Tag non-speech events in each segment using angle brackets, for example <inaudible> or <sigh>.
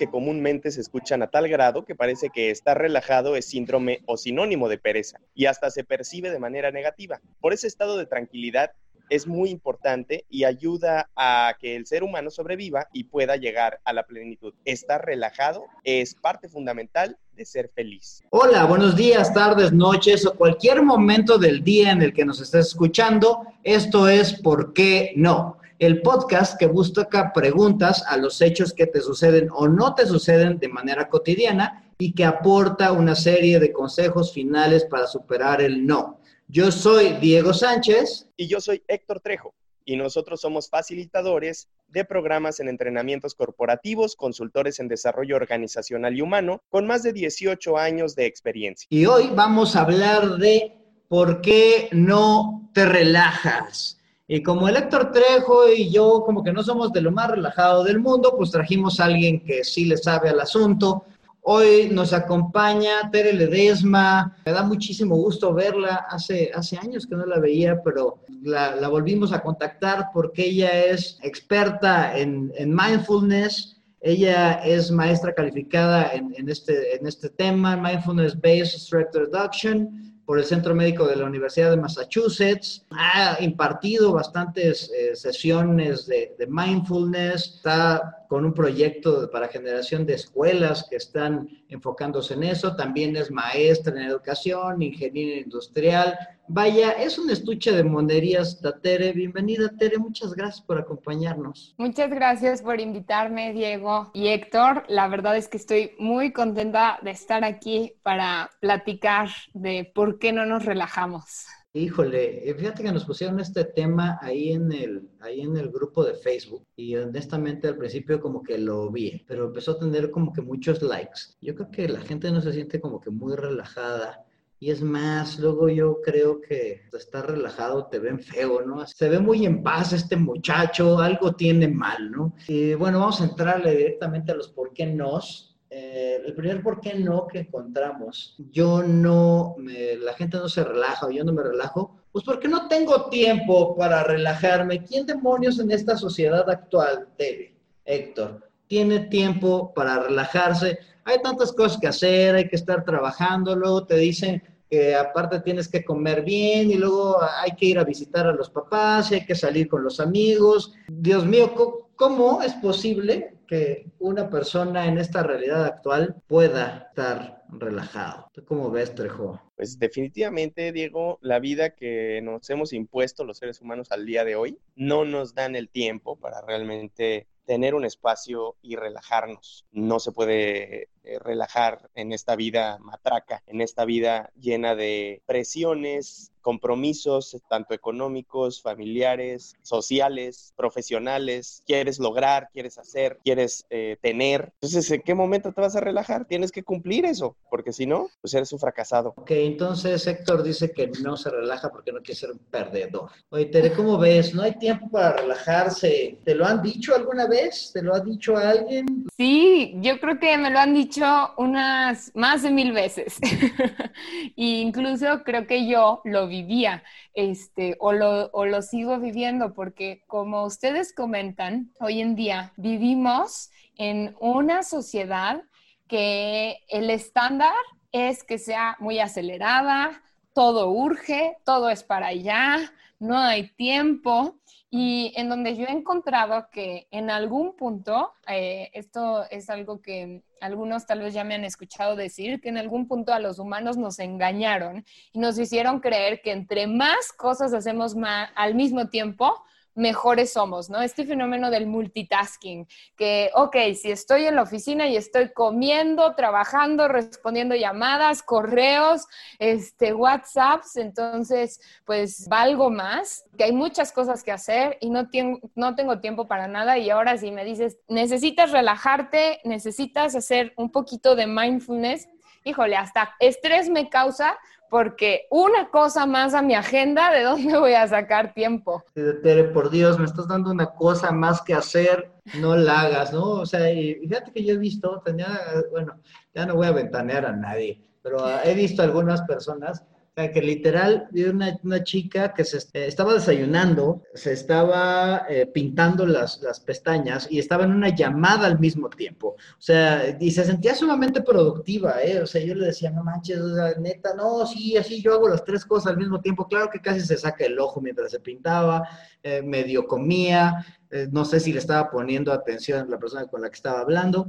Que comúnmente se escuchan a tal grado que parece que estar relajado es síndrome o sinónimo de pereza y hasta se percibe de manera negativa. Por ese estado de tranquilidad es muy importante y ayuda a que el ser humano sobreviva y pueda llegar a la plenitud. Estar relajado es parte fundamental de ser feliz. Hola, buenos días, tardes, noches o cualquier momento del día en el que nos estés escuchando. Esto es ¿Por qué no? El podcast que busca preguntas a los hechos que te suceden o no te suceden de manera cotidiana y que aporta una serie de consejos finales para superar el no. Yo soy Diego Sánchez. Y yo soy Héctor Trejo. Y nosotros somos facilitadores de programas en entrenamientos corporativos, consultores en desarrollo organizacional y humano, con más de 18 años de experiencia. Y hoy vamos a hablar de por qué no te relajas. Y como el Héctor Trejo y yo como que no somos de lo más relajado del mundo, pues trajimos a alguien que sí le sabe al asunto, Hoy nos acompaña Tere Ledesma. Me da muchísimo gusto verla. Hace, hace años que no la veía, pero la, volvimos a contactar porque ella es experta en, mindfulness. Ella es maestra calificada en, en, este, en este tema, Mindfulness Based Stress Reduction por el Centro Médico de la Universidad de Massachusetts. Ha impartido bastantes eh, sesiones de, de, mindfulness. Está con un proyecto para generación de escuelas que están enfocándose en eso. También es maestra en educación, ingeniera industrial. Vaya, es un estuche de monerías, Tere. Bienvenida, Tere. Muchas gracias por acompañarnos. Muchas gracias por invitarme, Diego y Héctor. La verdad es que estoy muy contenta de estar aquí para platicar de por qué no nos relajamos. Híjole, eh, fíjate que nos pusieron este tema ahí en el, ahí en el grupo de Facebook y honestamente al principio como que lo vi, pero empezó a tener como que muchos likes. Yo creo que la gente no se siente como que muy relajada y es más, luego yo creo que estar relajado te ven feo, ¿no? Se ve muy en paz este muchacho, algo tiene mal, ¿no? Y bueno, vamos a entrarle directamente a los por qué nos. Eh, el primer por qué no que encontramos, yo no, la gente no se relaja yo no me relajo, pues porque no tengo tiempo para relajarme. ¿Quién demonios en esta sociedad actual, Tere, Héctor, tiene tiempo para relajarse? Hay tantas cosas que hacer, hay que estar trabajando, luego te dicen que aparte tienes que comer bien y luego hay que ir a visitar a los papás, y hay que salir con los amigos. Dios mío, ¿cómo es posible que una persona en esta realidad actual pueda estar relajado. cómo ves, Trejo? Pues definitivamente, Diego, la vida que nos hemos impuesto los seres humanos al día de hoy no nos dan el tiempo para realmente tener un espacio y relajarnos. No se puede eh, relajar en esta vida matraca, en esta vida llena de presiones, compromisos, tanto económicos, familiares, sociales, profesionales. Quieres lograr, quieres hacer, quieres eh, tener. Entonces, ¿en qué momento te vas a relajar? Tienes que cumplir eso, porque si no, pues eres un fracasado. Ok, entonces Héctor dice que no se relaja porque no quiere ser un perdedor. Oye, Tere, ¿cómo ves? No hay tiempo para relajarse. ¿Te lo han dicho alguna vez? ¿Te lo ha dicho alguien? Sí, yo creo que me lo han dicho unas más de mil veces. <laughs> e incluso creo que yo lo vivía este, o, lo, o lo sigo viviendo porque como ustedes comentan, hoy en día vivimos en una sociedad que el estándar es que sea muy acelerada, todo urge, todo es para allá, no hay tiempo y en donde yo he encontrado que en algún punto, eh, esto es algo que algunos tal vez ya me han escuchado decir, que en algún punto a los humanos nos engañaron y nos hicieron creer que entre más cosas hacemos al mismo tiempo, mejores somos, ¿no? Este fenómeno del multitasking, que, ok, si estoy en la oficina y estoy comiendo, trabajando, respondiendo llamadas, correos, este, WhatsApps, entonces, pues valgo más, que hay muchas cosas que hacer y no, no tengo tiempo para nada y ahora si me dices, necesitas relajarte, necesitas hacer un poquito de mindfulness, híjole, hasta estrés me causa porque una cosa más a mi agenda, ¿de dónde voy a sacar tiempo? Tere, por Dios, me estás dando una cosa más que hacer, no la hagas, ¿no? O sea, y fíjate que yo he visto, tenía, bueno, ya no voy a ventanear a nadie, pero he visto algunas personas que literal vi una, chica que se eh, estaba desayunando, se estaba eh, pintando las, las pestañas y estaba en una llamada al mismo tiempo. O sea, y se sentía sumamente productiva, ¿eh? O sea, yo le decía, no manches, o sea, neta, no, sí, así yo hago las tres cosas al mismo tiempo. Claro que casi se saca el ojo mientras se pintaba, eh, medio comía, no sé si le estaba poniendo atención la persona con la que estaba hablando,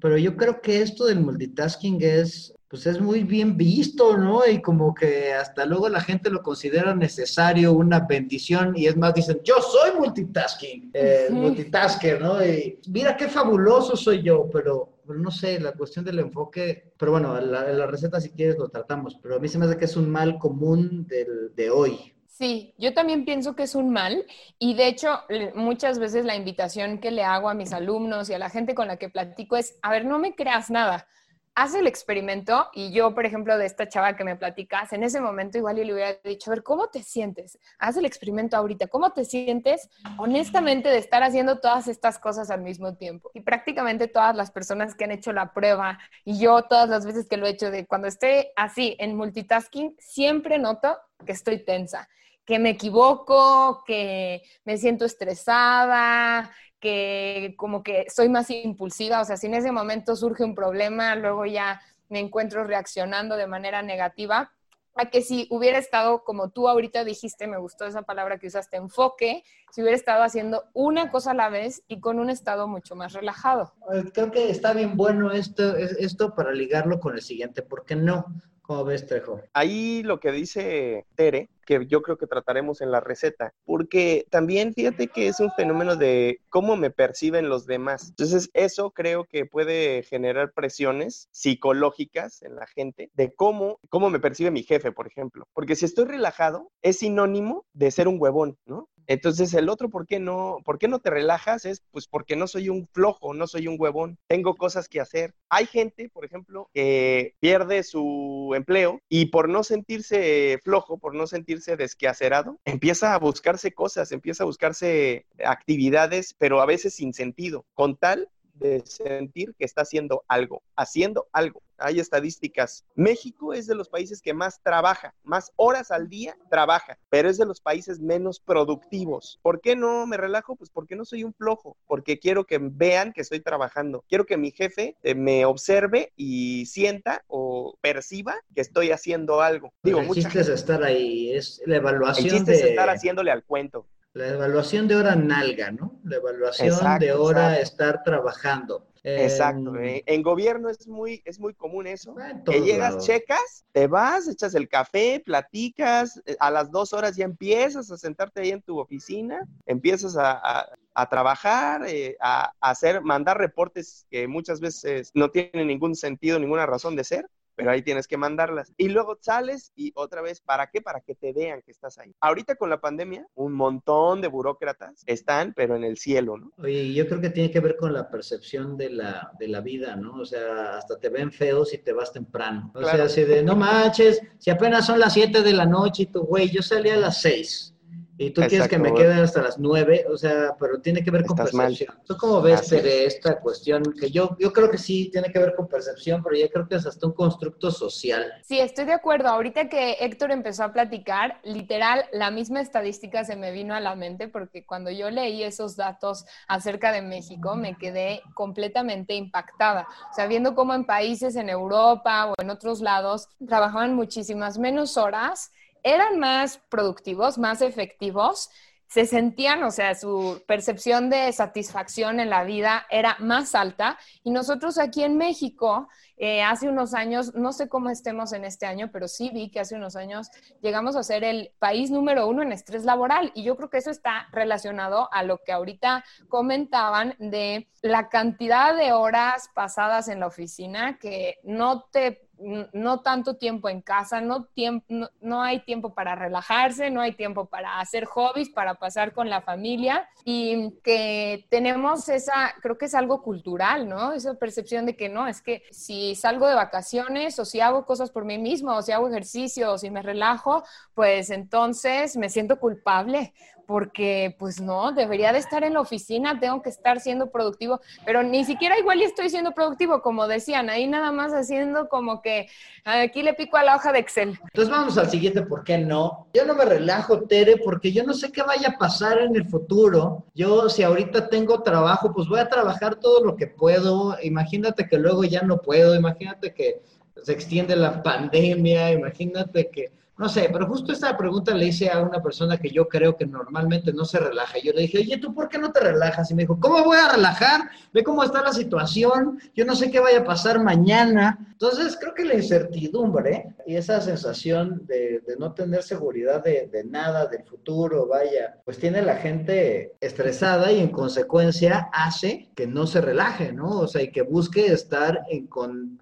pero yo creo que esto del multitasking es pues es muy bien visto, ¿no? Y como que hasta luego la gente lo considera necesario, una bendición, y es más, dicen, yo soy multitasking, eh, multitasker, ¿no? Y mira qué fabuloso soy yo, pero, no sé, la cuestión del enfoque, pero bueno, la, la receta si quieres lo tratamos, pero a mí se me hace que es un mal común del, de hoy. Sí, yo también pienso que es un mal y de hecho muchas veces la invitación que le hago a mis alumnos y a la gente con la que platico es, a ver, no me creas nada haz el experimento y yo, por ejemplo, de esta chava que me platicas, en ese momento igual yo le hubiera dicho, a ver, ¿cómo te sientes? Haz el experimento ahorita, ¿cómo te sientes honestamente de estar haciendo todas estas cosas al mismo tiempo? Y prácticamente todas las personas que han hecho la prueba y yo todas las veces que lo he hecho de cuando estoy así en multitasking, siempre noto que estoy tensa que me equivoco, que me siento estresada, que como que soy más impulsiva, o sea, si en ese momento surge un problema, luego ya me encuentro reaccionando de manera negativa, a que si hubiera estado, como tú ahorita dijiste, me gustó esa palabra que usaste, enfoque, si hubiera estado haciendo una cosa a la vez y con un estado mucho más relajado. Creo que está bien bueno esto, esto para ligarlo con el siguiente, ¿por qué no? ¿Cómo ves, Trejo? Ahí lo que dice Tere, que yo creo que trataremos en la receta, porque también fíjate que es un fenómeno de cómo me perciben los demás. Entonces, eso creo que puede generar presiones psicológicas en la gente de cómo, cómo me percibe mi jefe, por ejemplo. Porque si estoy relajado, es sinónimo de ser un huevón, ¿no? Entonces el otro, ¿por qué no, por qué no te relajas? Es pues porque no soy un flojo, no soy un huevón, tengo cosas que hacer. Hay gente, por ejemplo, que pierde su empleo y por no sentirse flojo, por no sentirse desquacerado, empieza a buscarse cosas, empieza a buscarse actividades, pero a veces sin sentido, con tal de sentir que está haciendo algo, haciendo algo. Hay estadísticas. México es de los países que más trabaja, más horas al día trabaja, pero es de los países menos productivos. ¿Por qué no me relajo? Pues porque no soy un flojo, porque quiero que vean que estoy trabajando. Quiero que mi jefe eh, me observe y sienta o perciba que estoy haciendo algo. Digo, el chiste es estar ahí, es la evaluación. El chiste es estar haciéndole al cuento. La evaluación de hora nalga, ¿no? La evaluación de hora estar trabajando. Exacto. Eh, en gobierno es muy, es muy común eso. Que llegas, checas, te vas, echas el café, platicas, eh, a las dos horas ya empiezas a sentarte ahí en tu oficina, empiezas a, trabajar, eh, a, a, hacer, mandar reportes que muchas veces no tienen ningún sentido, ninguna razón de ser pero ahí tienes que mandarlas. Y luego sales y otra vez, ¿para qué? Para que te vean que estás ahí. Ahorita con la pandemia, un montón de burócratas están, pero en el cielo, ¿no? Oye, yo creo que tiene que ver con la percepción de la, de la vida, ¿no? O sea, hasta te ven feos si te vas temprano. O sea, así de, no manches, si apenas son las 7 de la noche y tu güey, yo salí a las 6 y tú quieres que me quede hasta las nueve, o sea, pero tiene que ver con percepción. ¿Tú cómo ves, de esta cuestión? Que yo, yo creo que sí tiene que ver con percepción, pero yo creo que es hasta un constructo social. Sí, estoy de acuerdo. Ahorita que Héctor empezó a platicar, literal, la misma estadística se me vino a la mente porque cuando yo leí esos datos acerca de México, me quedé completamente impactada. O sea, viendo cómo en países en Europa o en otros lados trabajaban muchísimas menos horas eran más productivos, más efectivos, se sentían, o sea, su percepción de satisfacción en la vida era más alta. Y nosotros aquí en México, eh, hace unos años, no sé cómo estemos en este año, pero sí vi que hace unos años llegamos a ser el país número uno en estrés laboral. Y yo creo que eso está relacionado a lo que ahorita comentaban de la cantidad de horas pasadas en la oficina que no te no tanto tiempo en casa, no, tiempo, no, hay tiempo para relajarse, no hay tiempo para hacer hobbies, para pasar con la familia y que tenemos esa, creo que es algo cultural, ¿no? Esa percepción de que no, es que si salgo de vacaciones o si hago cosas por mí mismo o si hago ejercicio o si me relajo, pues entonces me siento culpable porque pues no, debería de estar en la oficina, tengo que estar siendo productivo, pero ni siquiera igual estoy siendo productivo, como decían, ahí nada más haciendo como que aquí le pico a la hoja de Excel. Entonces vamos al siguiente, ¿por qué no? Yo no me relajo, Tere, porque yo no sé qué vaya a pasar en el futuro. Yo si ahorita tengo trabajo, pues voy a trabajar todo lo que puedo. Imagínate que luego ya no puedo, imagínate que se extiende la pandemia, imagínate que no sé, pero justo esta pregunta le hice a una persona que yo creo que normalmente no se relaja. Yo le dije, oye, ¿tú por qué no te relajas? Y me dijo, ¿cómo voy a relajar? Ve cómo está la situación, yo no sé qué vaya a pasar mañana. Entonces, creo que la incertidumbre y esa sensación de, no tener seguridad de, nada, del futuro, vaya, pues tiene la gente estresada y en consecuencia hace que no se relaje, ¿no? O sea, y que busque estar en,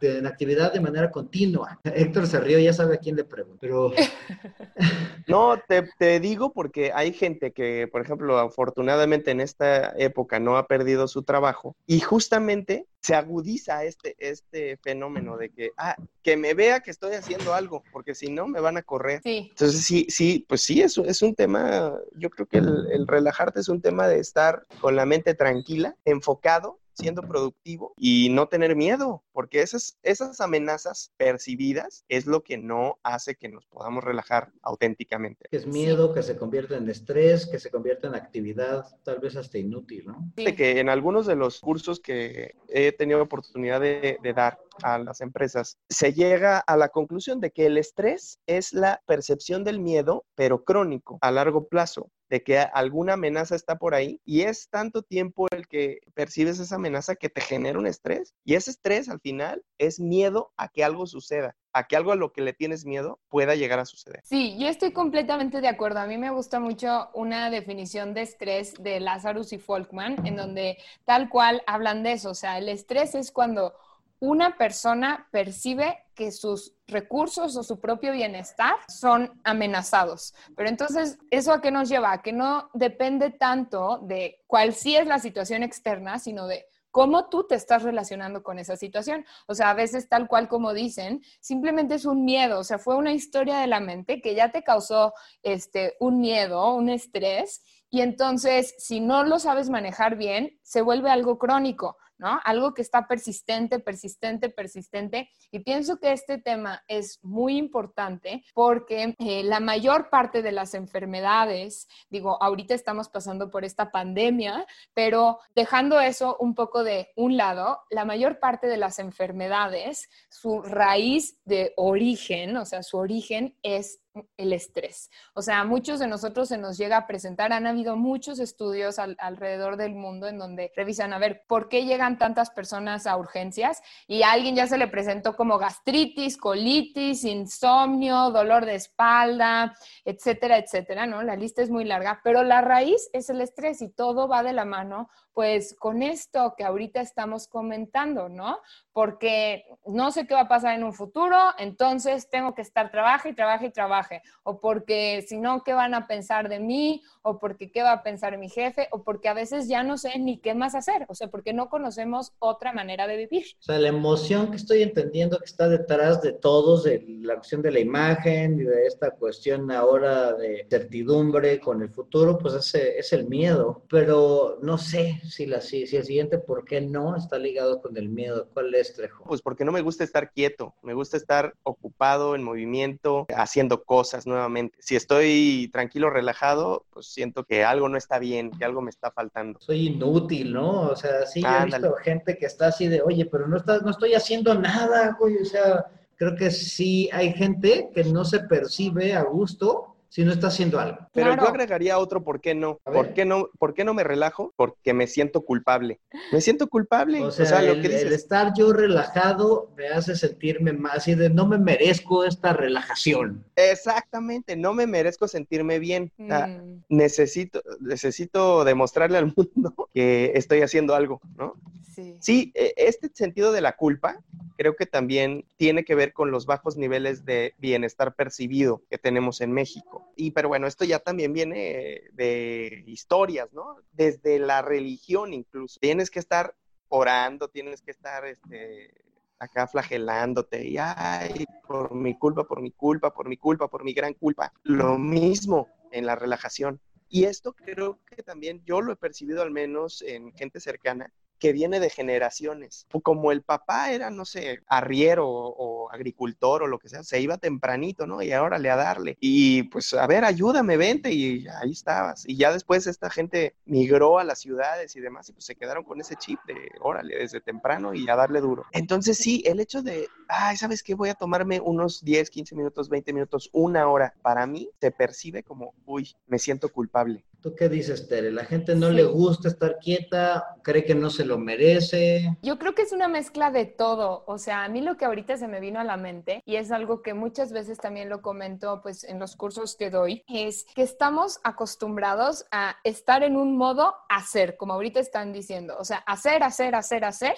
en actividad de manera continua. Héctor se rió, ya sabe a quién le pregunto, pero... <laughs> <laughs> No, te, digo porque hay gente que, por ejemplo, afortunadamente en esta época no ha perdido su trabajo y justamente se agudiza este, este fenómeno de que, ah, que me vea que estoy haciendo algo, porque si no me van a correr. Entonces, sí, sí, pues sí, es, es un tema, yo creo que el, el relajarte es un tema de estar con la mente tranquila, enfocado siendo productivo y no tener miedo, porque esas, esas amenazas percibidas es lo que no hace que nos podamos relajar auténticamente. Es miedo que se convierte en estrés, que se convierte en actividad tal vez hasta inútil, ¿no? De que en algunos de los cursos que he tenido oportunidad de, de dar a las empresas, se llega a la conclusión de que el estrés es la percepción del miedo, pero crónico, a largo plazo de que alguna amenaza está por ahí y es tanto tiempo el que percibes esa amenaza que te genera un estrés y ese estrés al final es miedo a que algo suceda a que algo a lo que le tienes miedo pueda llegar a suceder. Sí, yo estoy completamente de acuerdo. A mí me gusta mucho una definición de estrés de Lazarus y Folkman, en donde tal cual hablan de eso. O sea, el estrés es cuando una persona percibe que sus recursos o su propio bienestar son amenazados. Pero entonces, ¿eso a qué nos lleva? A que no depende tanto de cuál sí es la situación externa, sino de cómo tú te estás relacionando con esa situación. O sea, a veces tal cual como dicen, simplemente es un miedo, o sea, fue una historia de la mente que ya te causó este, un miedo, un estrés, y entonces si no lo sabes manejar bien, se vuelve algo crónico. ¿No? Algo que está persistente, persistente, persistente. Y pienso que este tema es muy importante porque eh, la mayor parte de las enfermedades, digo, ahorita estamos pasando por esta pandemia, pero dejando eso un poco de un lado, la mayor parte de las enfermedades, su raíz de origen, o sea, su origen es el estrés. O sea, muchos de nosotros se nos llega a presentar, han habido muchos estudios alrededor del mundo en donde revisan a ver por qué llegan tantas personas a urgencias y a alguien ya se le presentó como gastritis, colitis, insomnio, dolor de espalda, etcétera, etcétera, ¿no? La lista es muy larga, pero la raíz es el estrés y todo va de la mano pues con esto que ahorita estamos comentando, ¿no? Porque no sé qué va a pasar en un futuro, entonces tengo que estar trabaje y trabaje y trabaje, o porque si no, ¿qué van a pensar de mí? O porque qué va a pensar mi jefe, o porque a veces ya no sé ni qué más hacer, o sea, porque no conocemos otra manera de vivir. O sea, la emoción que estoy entendiendo que está detrás de todos, de la cuestión de la imagen y de esta cuestión ahora de certidumbre con el futuro, pues ese es el miedo, pero no sé, si, la, si, el siguiente ¿por qué no? está ligado con el miedo. ¿Cuál es, Trejo? Pues porque no me gusta estar quieto, me gusta estar ocupado, en movimiento, haciendo cosas nuevamente. Si estoy tranquilo, relajado, pues siento que algo no está bien, que algo me está faltando. Soy inútil, ¿no? O sea, sí, he visto gente que está así de, oye, pero no, está, no estoy haciendo nada, güey, o sea, creo que sí hay gente que no se percibe a gusto si no está haciendo algo. Pero yo agregaría otro, ¿por qué no? ¿Por qué no, ¿Por qué no me relajo? Porque me siento culpable. Me siento culpable. O sea, lo que dices... el, estar yo relajado me hace sentirme más así de no me merezco esta relajación. Exactamente, no me merezco sentirme bien. Mm. necesito, necesito demostrarle al <laughs> mundo que estoy haciendo algo, ¿no? Sí. sí, e, este sentido de la culpa creo que también tiene que ver con los bajos niveles de bienestar percibido que tenemos en México. Y pero bueno, esto ya también viene de historias, ¿no? Desde la religión incluso. Tienes que estar orando, tienes que estar este, acá flagelándote y ay, por mi culpa, por mi culpa, por mi culpa, por mi gran culpa. Lo mismo en la relajación Y esto creo que también yo lo he percibido al menos en gente cercana, que viene de generaciones. Como el papá era, no sé, arriero o, agricultor o lo que sea, se iba tempranito, ¿no? Y ahora le a darle. Y pues, a ver, ayúdame, vente. Y ahí estabas. Y ya después esta gente migró a las ciudades y demás y pues se quedaron con ese chip de, órale, desde temprano y a darle duro. Entonces sí, el hecho de, ay, ¿sabes qué? Voy a tomarme unos 10, 15 minutos, 20 minutos, una hora. Para mí se percibe como, uy, me siento culpable. ¿Tú qué dices, Tere? ¿La gente no le gusta estar quieta? ¿Cree que no se lo merece? Yo creo que es una mezcla de todo. O sea, a mí lo que ahorita se me vino a la mente, y es algo que muchas veces también lo comento pues, en los cursos que doy, es que estamos acostumbrados a estar en un modo hacer, como ahorita están diciendo. O sea, hacer, hacer, hacer, hacer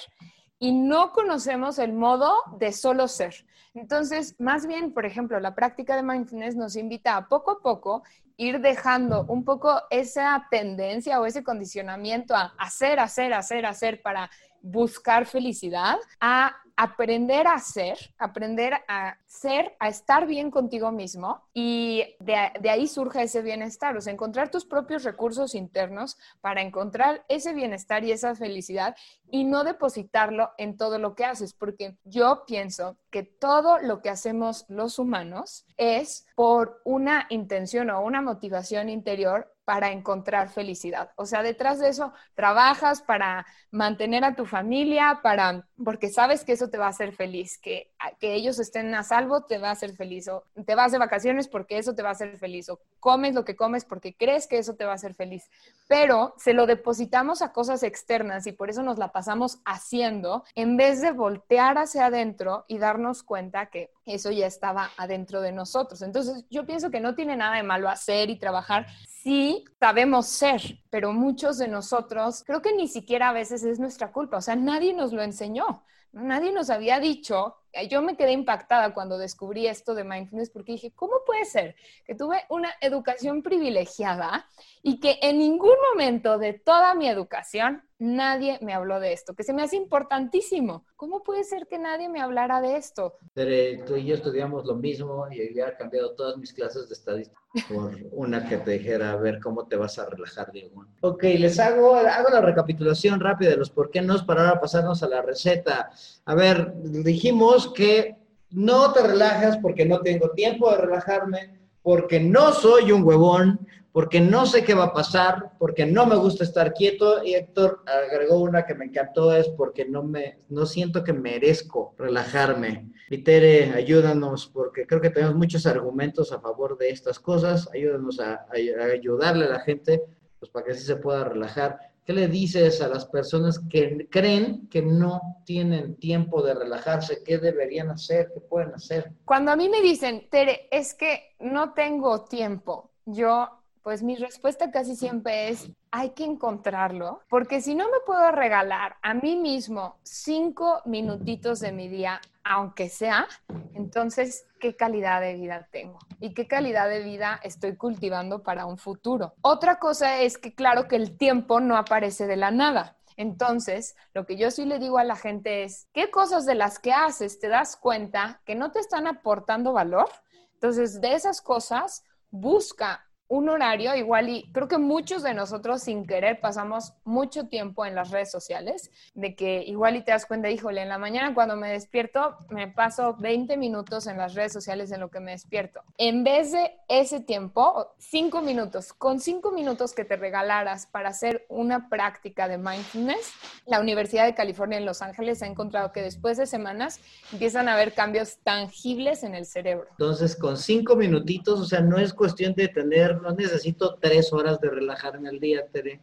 y no conocemos el modo de solo ser. Entonces, más bien, por ejemplo, la práctica de mindfulness nos invita a poco a poco ir dejando un poco esa tendencia o ese condicionamiento a hacer, hacer, hacer, hacer para buscar felicidad, a aprender a ser, aprender a ser, a estar bien contigo mismo y de, ahí surge ese bienestar, o sea, encontrar tus propios recursos internos para encontrar ese bienestar y esa felicidad y no depositarlo en todo lo que haces, porque yo pienso que todo lo que hacemos los humanos es por una intención o una motivación interior para encontrar felicidad. O sea, detrás de eso trabajas para mantener a tu familia, para porque sabes que eso te va a hacer feliz, que, que ellos estén a salvo te va a hacer feliz, o te vas de vacaciones porque eso te va a hacer feliz, o comes lo que comes porque crees que eso te va a hacer feliz. Pero se lo depositamos a cosas externas y por eso nos la pasamos haciendo en vez de voltear hacia adentro y darnos cuenta que eso ya estaba adentro de nosotros. Entonces, yo pienso que no tiene nada de malo hacer y trabajar. Si sabemos ser, pero muchos de nosotros, creo que ni siquiera a veces es nuestra culpa, o sea, nadie nos lo enseñó, nadie nos había dicho. Yo me quedé impactada cuando descubrí esto de mindfulness porque dije, ¿cómo puede ser que tuve una educación privilegiada y que en ningún momento de toda mi educación nadie me habló de esto? Que se me hace importantísimo. ¿Cómo puede ser que nadie me hablara de esto? Pero tú y yo estudiamos lo mismo y había cambiado todas mis clases de estadística por una que te dijera a ver cómo te vas a relajar, Diego. Ok, les hago, hago la recapitulación rápida de los por qué no para ahora pasarnos a la receta. A ver, dijimos que no te relajas porque no tengo tiempo de relajarme, porque no soy un huevón, porque no sé qué va a pasar, porque no me gusta estar quieto. Y Héctor agregó una que me encantó, es porque no, me, no siento que merezco relajarme. Y Tere, ayúdanos, porque creo que tenemos muchos argumentos a favor de estas cosas. Ayúdanos a, a ayudarle a la gente pues, para que así se pueda relajar. ¿Qué le dices a las personas que creen que no tienen tiempo de relajarse? ¿Qué deberían hacer? ¿Qué pueden hacer? Cuando a mí me dicen, Tere, es que no tengo tiempo, yo, pues mi respuesta casi siempre es, hay que encontrarlo, porque si no me puedo regalar a mí mismo cinco minutitos de mi día, aunque sea, entonces, ¿qué calidad de vida tengo? ¿Y qué calidad de vida estoy cultivando para un futuro? Otra cosa es que, claro, que el tiempo no aparece de la nada. Entonces, lo que yo sí le digo a la gente es, ¿qué cosas de las que haces te das cuenta que no te están aportando valor? Entonces, de esas cosas, busca un horario igual y creo que muchos de nosotros sin querer pasamos mucho tiempo en las redes sociales, de que igual y te das cuenta, híjole, en la mañana cuando me despierto me paso 20 minutos en las redes sociales en lo que me despierto. En vez de ese tiempo, 5 minutos, con 5 minutos que te regalaras para hacer una práctica de mindfulness, la Universidad de California en Los Ángeles ha encontrado que después de semanas empiezan a haber cambios tangibles en el cerebro. Entonces, con 5 minutitos, o sea, no es cuestión de tener no necesito tres horas de relajar en el día, Tere.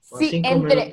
sí, entre,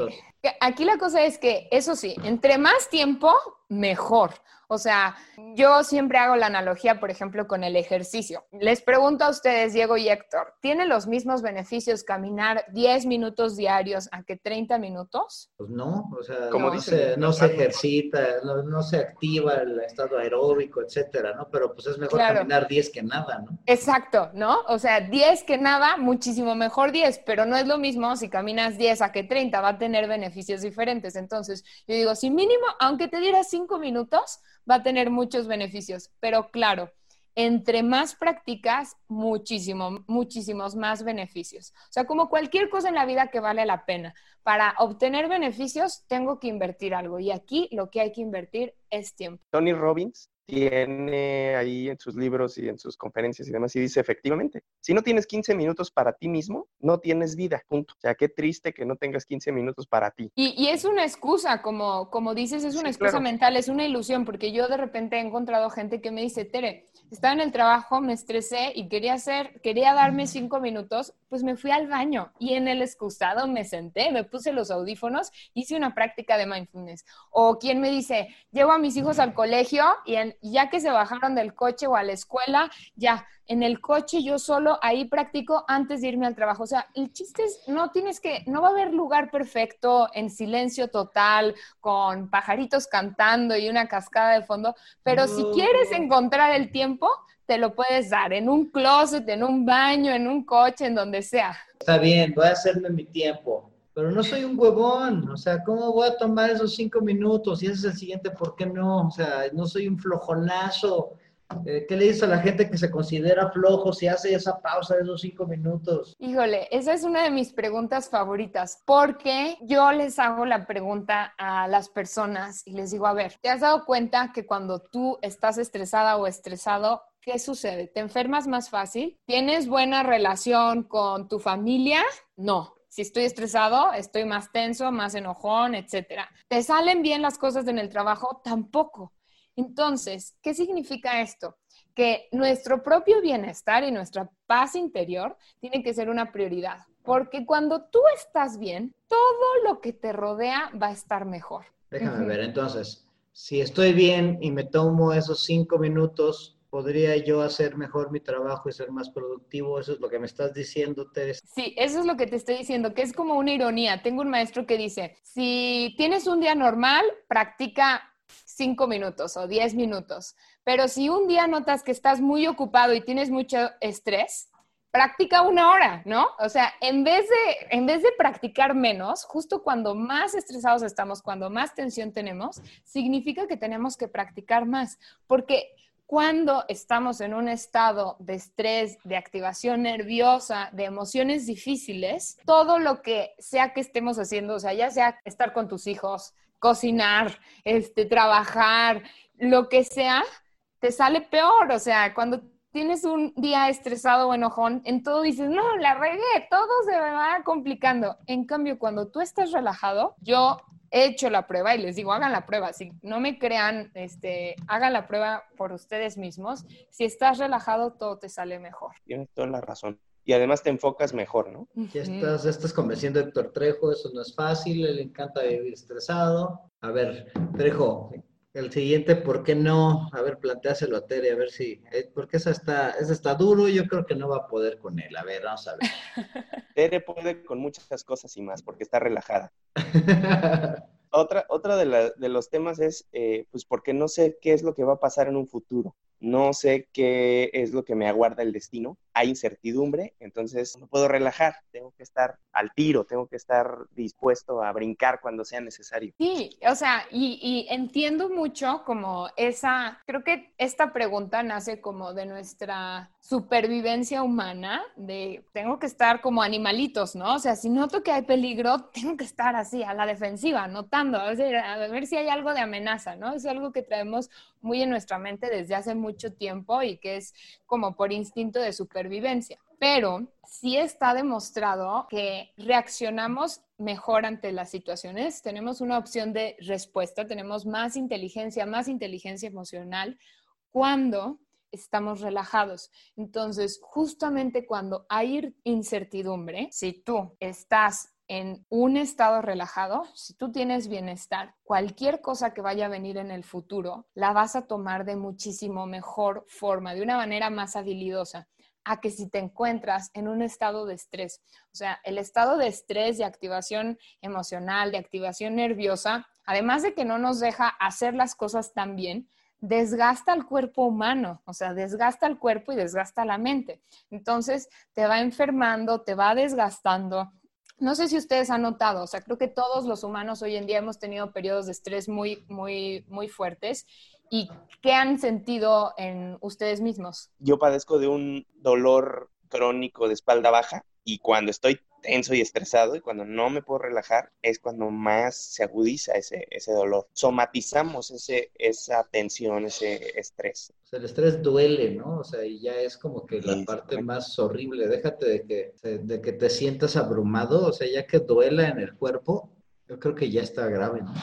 aquí la cosa es que, eso sí, entre más tiempo, mejor. O sea, yo siempre hago la analogía, por ejemplo, con el ejercicio. Les pregunto a ustedes, Diego y Héctor, ¿tiene los mismos beneficios caminar 10 minutos diarios a que 30 minutos? Pues no, o sea, Como no, se, no se ejercita, no, se activa el estado aeróbico, etcétera, ¿no? Pero pues es mejor caminar 10 que nada, ¿no? Exacto, ¿no? O sea, 10 que nada, muchísimo mejor 10, pero no es lo mismo si caminas 10 a que 30, va a tener beneficios diferentes. Entonces, yo digo, si mínimo, aunque te dieras 5 minutos, va a tener muchos beneficios. Pero claro, entre más practicas, muchísimo, muchísimos más beneficios. O sea, como cualquier cosa en la vida que vale la pena. Para obtener beneficios, tengo que invertir algo. Y aquí lo que hay que invertir es tiempo. Tony Robbins tiene ahí en sus libros y en sus conferencias y demás, y dice efectivamente, si no tienes 15 minutos para ti mismo, no tienes vida, punto. O sea, qué triste que no tengas 15 minutos para ti. Y, es una excusa, como, como dices, es una excusa mental, es una ilusión, porque yo de repente he encontrado gente que me dice, Tere, estaba en el trabajo, me estresé y quería hacer, quería darme cinco minutos, pues me fui al baño y en el excusado me senté, me puse los audífonos, hice una práctica de mindfulness. O quien me dice, llevo a mis hijos al colegio y ya que se bajaron del coche o a la escuela, ya en el coche yo solo ahí practico antes de irme al trabajo. O sea, el chiste es, no tienes que, no va a haber lugar perfecto en silencio total, con pajaritos cantando y una cascada de fondo, pero si quieres encontrar el tiempo, te lo puedes dar en un closet, en un baño, en un coche, en donde sea. Está bien, voy a hacerme mi tiempo. Pero no soy un huevón, o sea, ¿cómo voy a tomar esos cinco minutos? Y ese es el siguiente, ¿por qué no? O sea, no soy un flojonazo eh, ¿Qué le dice a la gente que se considera flojo si hace esa pausa de esos cinco minutos? Híjole, esa es una de mis preguntas favoritas, porque yo les hago la pregunta a las personas y les digo, a ver, ¿te has dado cuenta que cuando tú estás estresada o estresado, ¿qué sucede? ¿Te enfermas más fácil? ¿Tienes buena relación con tu familia? No. Si estoy estresado, estoy más tenso, más enojón, etcétera. ¿Te salen bien las cosas en el trabajo? Tampoco. Entonces, ¿qué significa esto? Que nuestro propio bienestar y nuestra paz interior tiene que ser una prioridad, porque cuando tú estás bien, todo lo que te rodea va a estar mejor. Déjame ver, entonces, si estoy bien y me tomo esos cinco minutos, ¿podría yo hacer mejor mi trabajo y ser más productivo? Eso es lo que me estás diciendo, Teres. Sí, eso es lo que te estoy diciendo, que es como una ironía. Tengo un maestro que dice, si tienes un día normal, practica cinco minutos o diez minutos. Pero si un día notas que estás muy ocupado y tienes mucho estrés, practica una hora, ¿no? O sea, en vez de, en vez de practicar menos, justo cuando más estresados estamos, cuando más tensión tenemos, significa que tenemos que practicar más, porque cuando estamos en un estado de estrés, de activación nerviosa, de emociones difíciles, todo lo que sea que estemos haciendo, o sea, ya sea estar con tus hijos, cocinar, este, trabajar, lo que sea, te sale peor. O sea, cuando tienes un día estresado o enojón, en todo dices, no, la regué, todo se me va complicando. En cambio, cuando tú estás relajado, yo he hecho la prueba y les digo, hagan la prueba. Si no me crean, este, hagan la prueba por ustedes mismos. Si estás relajado, todo te sale mejor. Tienes toda la razón y además te enfocas mejor, ¿no? Ya estás, estás convenciendo a Héctor Trejo, eso no es fácil, le encanta vivir estresado. A ver, Trejo, el siguiente, ¿por qué no? A ver, planteáselo a Tere, a ver si, eh, porque esa está, esa está duro, yo creo que no va a poder con él. A ver, vamos a ver. <laughs> Tere puede con muchas cosas y más, porque está relajada. <laughs> otra, otra de, de, los temas es, eh, pues, porque no sé qué es lo que va a pasar en un futuro no sé qué es lo que me aguarda el destino, hay incertidumbre, entonces no puedo relajar, tengo que estar al tiro, tengo que estar dispuesto a brincar cuando sea necesario. Sí, o sea, y, entiendo mucho como esa, creo que esta pregunta nace como de nuestra supervivencia humana, de tengo que estar como animalitos, ¿no? O sea, si noto que hay peligro, <laughs> tengo que estar así, a la defensiva, notando, a ver, si hay algo de amenaza, ¿no? Es algo que traemos muy en nuestra mente desde hace mucho tiempo y que es como por instinto de supervivencia. Pero sí está demostrado que reaccionamos mejor ante las situaciones, tenemos una opción de respuesta, tenemos más inteligencia, más inteligencia emocional cuando estamos relajados. Entonces, justamente cuando hay incertidumbre, si tú estás en un estado relajado, si tú tienes bienestar, cualquier cosa que vaya a venir en el futuro, la vas a tomar de muchísimo mejor forma, de una manera más habilidosa a que si te encuentras en un estado de estrés. O sea, el estado de estrés, de activación emocional, de activación nerviosa, además de que no nos deja hacer las cosas tan bien, desgasta al cuerpo humano, o sea, desgasta el cuerpo y desgasta la mente. Entonces, te va enfermando, te va desgastando, no sé si ustedes han notado, o sea, creo que todos los humanos hoy en día hemos tenido periodos de estrés muy, muy, muy fuertes y qué han sentido en ustedes mismos. Yo padezco de un dolor crónico de espalda baja y cuando estoy tenso y estresado y cuando no me puedo relajar es cuando más se agudiza ese, ese dolor. Somatizamos ese, esa tensión, ese estrés. O sea, el estrés duele, ¿no? O sea, y ya es como que la parte más horrible. Déjate de que, de que te sientas abrumado, o sea, ya que duela en el cuerpo, yo creo que ya está grave, ¿no?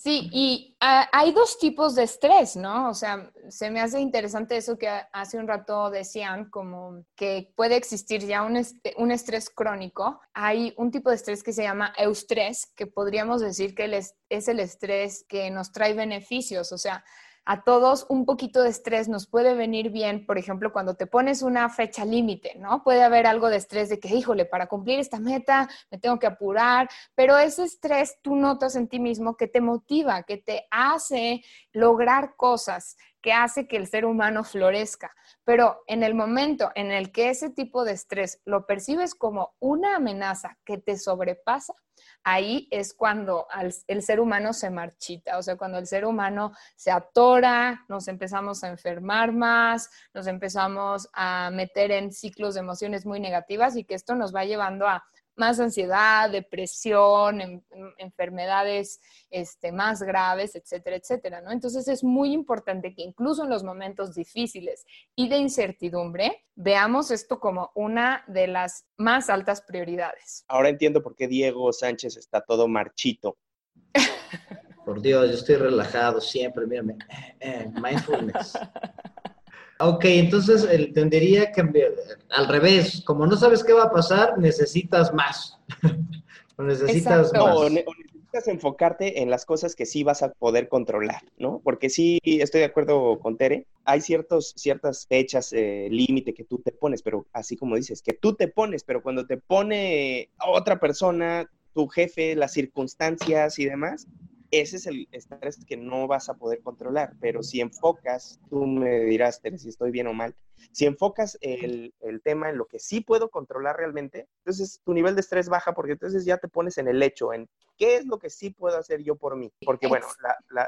Sí, y ah, hay dos tipos de estrés, ¿no? O sea, se me hace interesante eso que hace un rato decían, como que puede existir ya un, un estrés crónico. Hay un tipo de estrés que se llama eustrés, que podríamos decir que es el estrés que nos trae beneficios, o sea, a todos un poquito de estrés nos puede venir bien, por ejemplo, cuando te pones una fecha límite, ¿no? Puede haber algo de estrés de que, híjole, para cumplir esta meta me tengo que apurar, pero ese estrés tú notas en ti mismo que te motiva, que te hace lograr cosas, que hace que el ser humano florezca. Pero en el momento en el que ese tipo de estrés lo percibes como una amenaza que te sobrepasa, ahí es cuando el ser humano se marchita, o sea, cuando el ser humano se atora, nos empezamos a enfermar más, nos empezamos a meter en ciclos de emociones muy negativas y que esto nos va llevando a más ansiedad, depresión, enfermedades este, más graves, etcétera, etcétera, ¿no? Entonces es muy importante que incluso en los momentos difíciles y de incertidumbre, veamos esto como una de las más altas prioridades. Ahora entiendo por qué Diego Sánchez está todo marchito. Por Dios, yo estoy relajado siempre, mírame. Eh, eh, mindfulness. <laughs> Ok, entonces el, tendería que al revés, como no sabes qué va a pasar, necesitas más. <laughs> o necesitas más. O, necesitas enfocarte en las cosas que sí vas a poder controlar, ¿no? Porque sí, estoy de acuerdo con Tere, hay ciertos, ciertas fechas eh, límite que tú te pones, pero así como dices, que tú te pones, pero cuando te pone otra persona, tu jefe, las circunstancias y demás, ese es el estrés que no vas a poder controlar, pero si enfocas, tú me dirás, Tere, si estoy bien o mal, si enfocas el, tema en lo que sí puedo controlar realmente, entonces tu nivel de estrés baja porque entonces ya te pones en el hecho, en qué es lo que sí puedo hacer yo por mí. Porque bueno,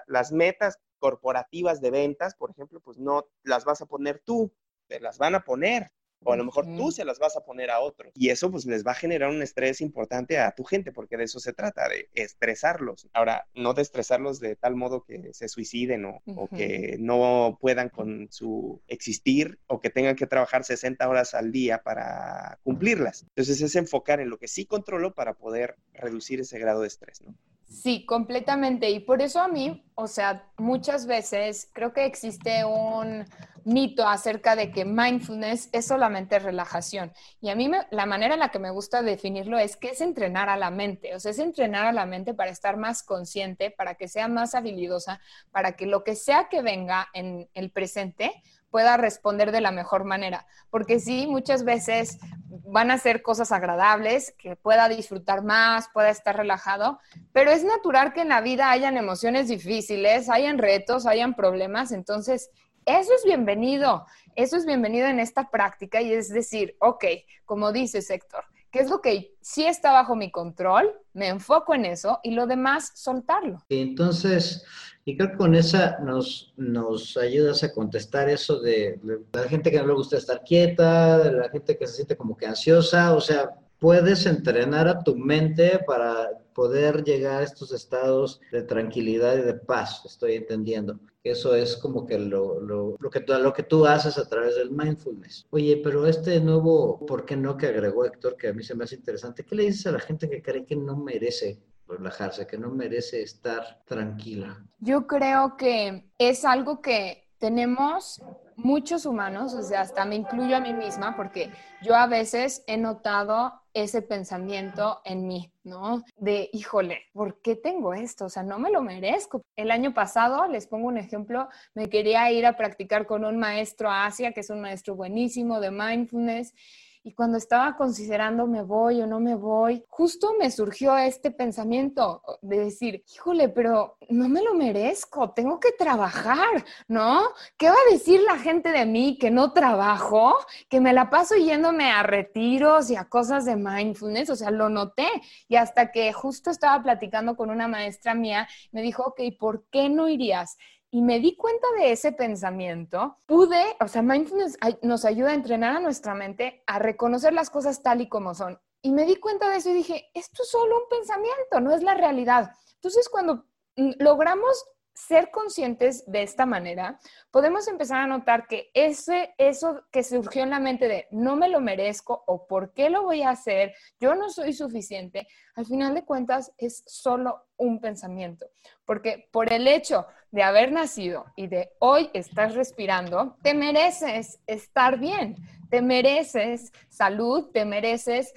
las metas corporativas de ventas, por ejemplo, pues no las vas a poner tú, te las van a poner o a lo mejor tú se las vas a poner a otros. Y eso pues les va a generar un estrés importante a tu gente, porque de eso se trata, de estresarlos. Ahora, no de estresarlos de tal modo que se suiciden o, o, que no puedan con su existir o que tengan que trabajar 60 horas al día para cumplirlas. Entonces es enfocar en lo que sí controlo para poder reducir ese grado de estrés, ¿no? Sí, completamente. Y por eso a mí, o sea, muchas veces creo que existe un mito acerca de que mindfulness es solamente relajación. Y a mí la manera en la que me gusta definirlo es que es entrenar a la mente. O sea, es entrenar a la mente para estar más consciente, para que sea más habilidosa, para que lo que sea que venga en el presente pueda responder de la mejor manera. Porque sí, muchas veces van a ser cosas agradables, que pueda disfrutar más, pueda estar relajado, pero es natural que en la vida hayan emociones difíciles, hayan retos, hayan problemas, entonces eso es bienvenido, eso es bienvenido en esta práctica y es decir, ok, como dice Héctor, ¿qué es lo que sí está bajo mi control? Me enfoco en eso y lo demás soltarlo. Entonces, y creo que con esa nos, nos ayudas a contestar eso de, la gente que no le gusta estar quieta, de la gente que se siente como que ansiosa, o sea, puedes entrenar a tu mente para poder llegar a estos estados de tranquilidad y de paz, estoy entendiendo. Eso es como que lo, lo, lo, que, lo que tú haces a través del mindfulness. Oye, pero este nuevo, ¿por qué no que agregó Héctor, que a mí se me hace interesante? ¿Qué le dices a la gente que cree que no merece relajarse, que no merece estar tranquila? Yo creo que es algo que tenemos muchos humanos, o sea, hasta me incluyo a mí misma, porque yo a veces he notado ese pensamiento en mí, ¿no? De, híjole, ¿por qué tengo esto? O sea, no me lo merezco. El año pasado, les pongo un ejemplo, me quería ir a practicar con un maestro a Asia, que es un maestro buenísimo de mindfulness, y cuando estaba considerando me voy o no me voy, justo me surgió este pensamiento de decir, híjole, pero no me lo merezco, tengo que trabajar, ¿no? ¿Qué va a decir la gente de mí que no trabajo? Que me la paso yéndome a retiros y a cosas de mindfulness, o sea, lo noté. Y hasta que justo estaba platicando con una maestra mía, me dijo, ok, ¿por qué no irías? Y me di cuenta de ese pensamiento, pude, o sea, mindfulness nos ayuda a entrenar a nuestra mente a reconocer las cosas tal y como son. Y me di cuenta de eso y dije, esto es solo un pensamiento, no es la realidad. Entonces, cuando mm, logramos ser conscientes de esta manera, podemos empezar a notar que ese, eso que surgió en la mente de no me lo merezco o por qué lo voy a hacer, yo no soy suficiente, al final de cuentas es solo un pensamiento. Porque por el hecho de haber nacido y de hoy estar respirando, te mereces estar bien, te mereces salud, te mereces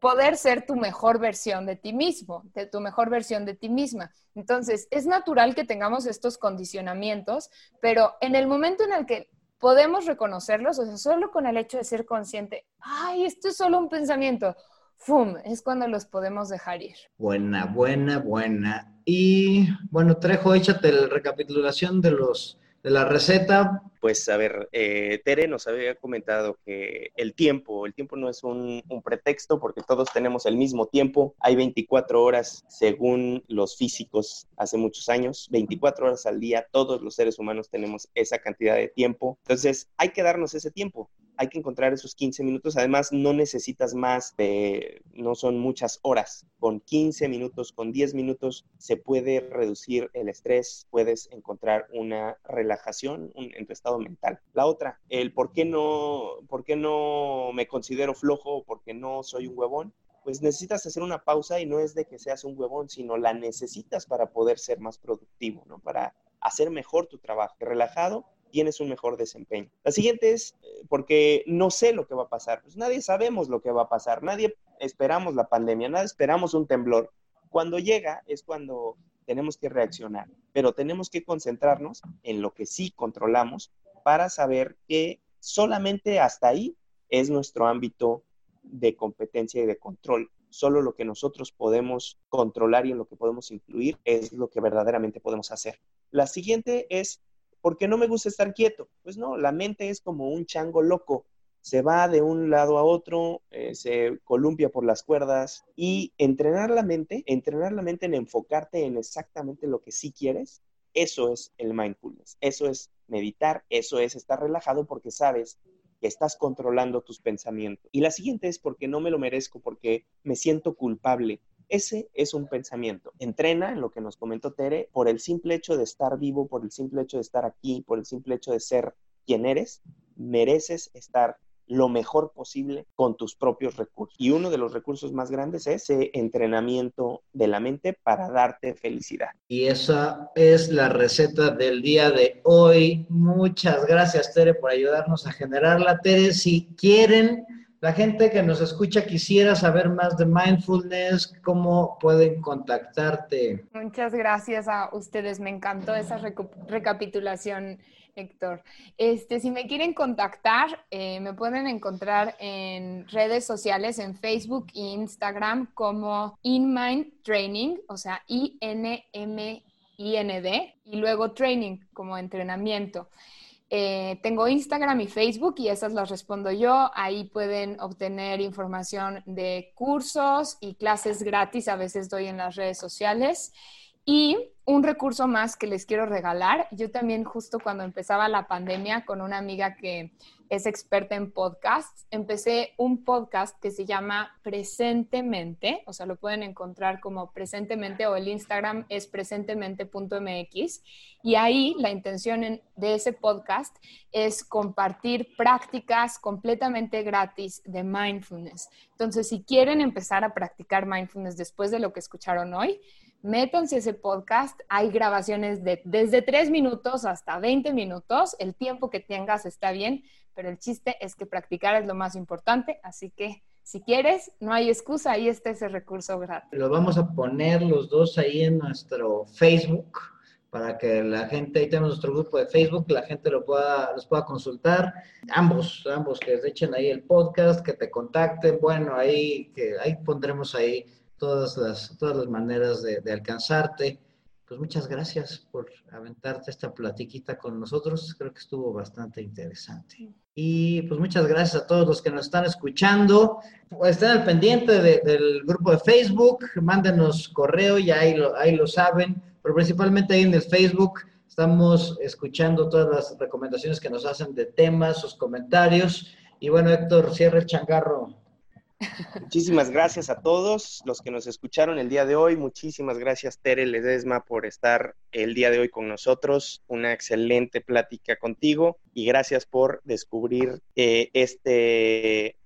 poder ser tu mejor versión de ti mismo, de tu mejor versión de ti misma. Entonces, es natural que tengamos estos condicionamientos, pero en el momento en el que podemos reconocerlos, o sea, solo con el hecho de ser consciente, ay, esto es solo un pensamiento, ¡fum! Es cuando los podemos dejar ir. Buena, buena, buena. Y bueno, Trejo, échate la recapitulación de los de la receta. Pues a ver, eh, Tere nos había comentado que el tiempo, el tiempo no es un, pretexto porque todos tenemos el mismo tiempo. Hay 24 horas según los físicos hace muchos años, 24 horas al día, todos los seres humanos tenemos esa cantidad de tiempo. Entonces hay que darnos ese tiempo hay que encontrar esos 15 minutos. Además, no necesitas más de, no son muchas horas. Con 15 minutos, con 10 minutos, se puede reducir el estrés, puedes encontrar una relajación en tu estado mental. La otra, el por qué no, por qué no me considero flojo por qué no soy un huevón pues necesitas hacer una pausa y no es de que seas un huevón, sino la necesitas para poder ser más productivo, ¿no? Para hacer mejor tu trabajo. Relajado, tienes un mejor desempeño. La siguiente es eh, porque no sé lo que va a pasar. Pues nadie sabemos lo que va a pasar, nadie esperamos la pandemia, nadie esperamos un temblor. Cuando llega es cuando tenemos que reaccionar, pero tenemos que concentrarnos en lo que sí controlamos para saber que solamente hasta ahí es nuestro ámbito de competencia y de control. Solo lo que nosotros podemos controlar y en lo que podemos influir es lo que verdaderamente podemos hacer. La siguiente es porque no me gusta estar quieto. Pues no, la mente es como un chango loco. Se va de un lado a otro, eh, se columpia por las cuerdas y entrenar la mente, entrenar la mente en enfocarte en exactamente lo que sí quieres, eso es el mindfulness, eso es meditar, eso es estar relajado porque sabes que estás controlando tus pensamientos. Y la siguiente es porque no me lo merezco, porque me siento culpable, ese es un pensamiento. Entrena, en lo que nos comentó Tere, por el simple hecho de estar vivo, por el simple hecho de estar aquí, por el simple hecho de ser quien eres, mereces estar lo mejor posible con tus propios recursos. Y uno de los recursos más grandes es ese entrenamiento de la mente para darte felicidad. Y esa es la receta del día de hoy. Muchas gracias, Tere, por ayudarnos a generarla. Tere, si quieren la gente que nos escucha quisiera saber más de mindfulness, ¿cómo pueden contactarte? Muchas gracias a ustedes, me encantó esa recapitulación, Héctor. Este, si me quieren contactar, eh, me pueden encontrar en redes sociales, en Facebook e Instagram como InMind Training, o sea, I-N-M-I-N-D, y luego Training como entrenamiento. Eh, tengo Instagram y Facebook y esas las respondo yo. Ahí pueden obtener información de cursos y clases gratis. A veces doy en las redes sociales. Y un recurso más que les quiero regalar. Yo también justo cuando empezaba la pandemia con una amiga que es experta en podcasts, empecé un podcast que se llama Presentemente, o sea, lo pueden encontrar como Presentemente o el Instagram es presentemente.mx y ahí la intención de ese podcast es compartir prácticas completamente gratis de mindfulness. Entonces, si quieren empezar a practicar mindfulness después de lo que escucharon hoy, métanse ese podcast. Hay grabaciones de desde 3 minutos hasta 20 minutos. El tiempo que tengas está bien, pero el chiste es que practicar es lo más importante. Así que si quieres, no hay excusa, ahí está ese recurso gratis. Lo vamos a poner los dos ahí en nuestro Facebook para que la gente, ahí tenemos nuestro grupo de Facebook, la gente lo pueda, los pueda consultar, ambos, ambos que les echen ahí el podcast, que te contacten, bueno, ahí, que ahí pondremos ahí todas las, todas las maneras de, alcanzarte. Pues muchas gracias por aventarte esta platiquita con nosotros. Creo que estuvo bastante interesante. Y pues muchas gracias a todos los que nos están escuchando. Pues estén al pendiente del grupo de Facebook, mándenos correo, ya ahí lo, ahí lo saben, pero principalmente ahí en el Facebook Estamos escuchando todas las recomendaciones que nos hacen de temas, sus comentarios. Y bueno, Héctor, cierra el changarro. Muchísimas gracias a todos los que nos escucharon el día de hoy. Muchísimas gracias, Tere Ledesma, por estar el día de hoy con nosotros. Una excelente plática contigo y gracias por descubrir eh, este eh,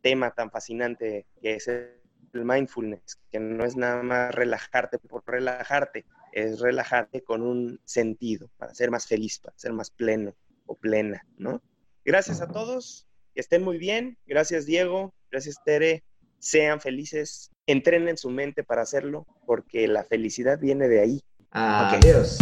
tema tan fascinante que es el mindfulness, que no es nada más relajarte por relajarte, es relajarte con un sentido para ser más feliz, para ser más pleno o plena, ¿no? Gracias a todos, que estén muy bien. Gracias, Diego. Gracias, Tere. Sean felices. Entrenen su mente para hacerlo, porque la felicidad viene de ahí. Adiós.